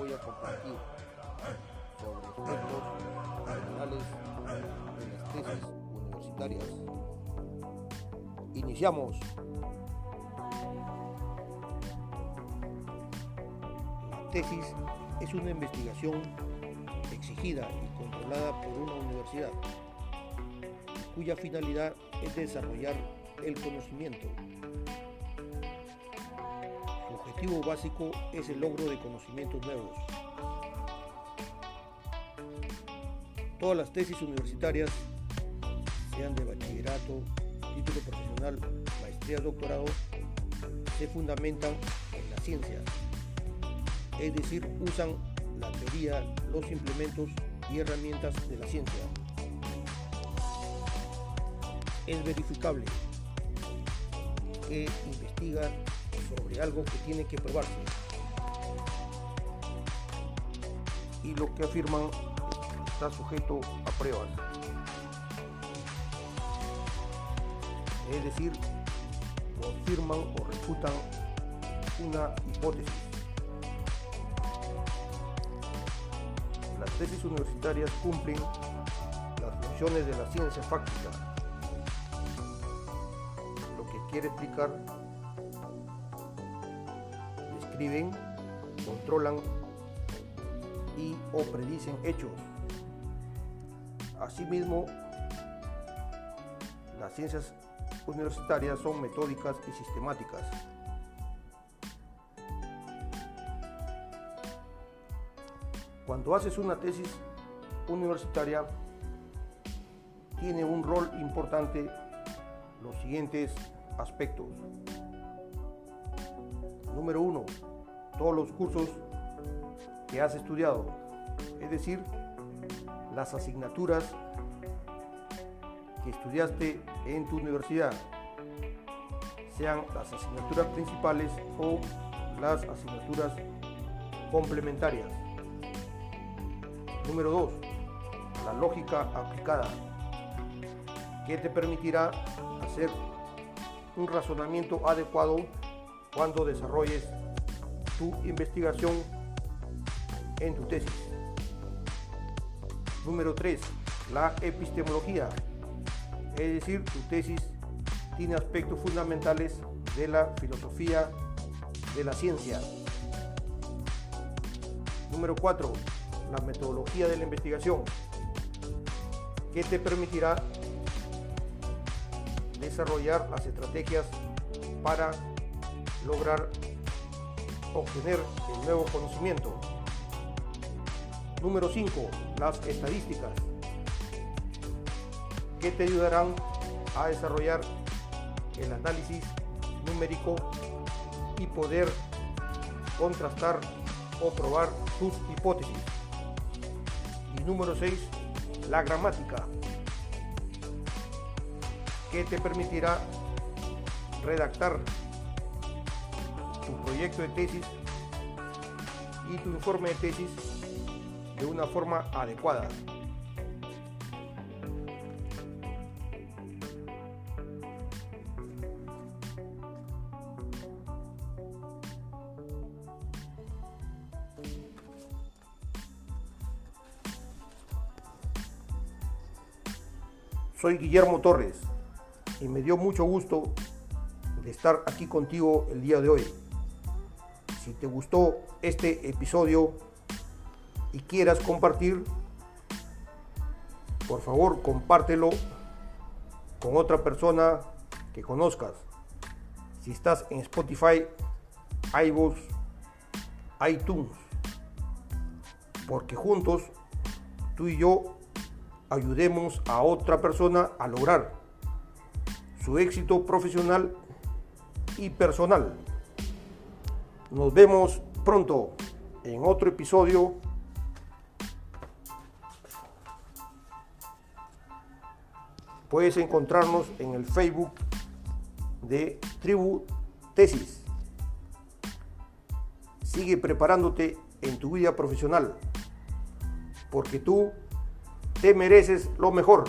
voy a compartir sobre aspectos personales en las tesis universitarias. Iniciamos. La tesis es una investigación exigida y controlada por una universidad cuya finalidad es desarrollar el conocimiento Objetivo básico es el logro de conocimientos nuevos. Todas las tesis universitarias, sean de bachillerato, título profesional, maestría, doctorado, se fundamentan en la ciencia, es decir, usan la teoría, los implementos y herramientas de la ciencia. Es verificable que investiga sobre algo que tiene que probarse. Y lo que afirman está sujeto a pruebas. Es decir, confirman o refutan una hipótesis. Las tesis universitarias cumplen las funciones de la ciencia fáctica, lo que quiere explicar, describen, controlan y o predicen hechos. Asimismo, las ciencias universitarias son metódicas y sistemáticas. Cuando haces una tesis universitaria, tiene un rol importante los siguientes aspectos. Número uno, todos los cursos que has estudiado, es decir, las asignaturas que estudiaste en tu universidad, sean las asignaturas principales o las asignaturas complementarias. Número 2. La lógica aplicada, que te permitirá hacer un razonamiento adecuado cuando desarrolles tu investigación en tu tesis. Número 3. La epistemología, es decir, tu tesis tiene aspectos fundamentales de la filosofía de la ciencia. Número 4. La metodología de la investigación, que te permitirá desarrollar las estrategias para lograr obtener el nuevo conocimiento. Número 5. Las estadísticas, que te ayudarán a desarrollar el análisis numérico y poder contrastar o probar tus hipótesis. Y número 6, la gramática, que te permitirá redactar tu proyecto de tesis y tu informe de tesis de una forma adecuada. Soy Guillermo Torres y me dio mucho gusto de estar aquí contigo el día de hoy. Si te gustó este episodio y quieras compartir, por favor compártelo con otra persona que conozcas. Si estás en Spotify, iVoox, iTunes, porque juntos tú y yo ayudemos a otra persona a lograr su éxito profesional y personal. Nos vemos pronto en otro episodio. Puedes encontrarnos en el Facebook de Tribu Tesis. Sigue preparándote en tu vida profesional, porque tú te mereces lo mejor.